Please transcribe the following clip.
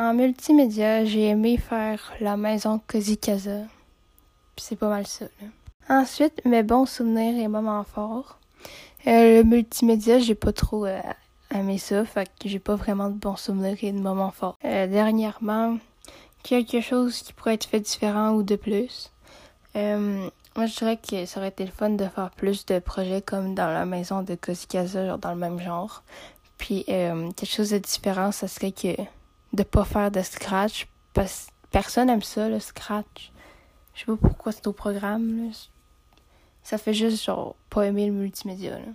En multimédia, j'ai aimé faire la maison. Puis c'est pas mal ça. Ensuite, mes bons souvenirs et moments forts. Euh, le multimédia, j'ai pas trop euh, aimé ça, fait que j'ai pas vraiment de bons souvenirs et de moments forts. Euh, dernièrement, quelque chose qui pourrait être fait différent ou de plus. Moi, je dirais que ça aurait été le fun de faire plus de projets comme dans la maison de Casa, genre dans le même genre. Puis quelque chose de différent, ça serait que de pas faire de scratch parce personne aime ça le scratch. Je sais pas pourquoi c'est au programme. Là. Ça fait juste genre pas aimer le multimédia. Là.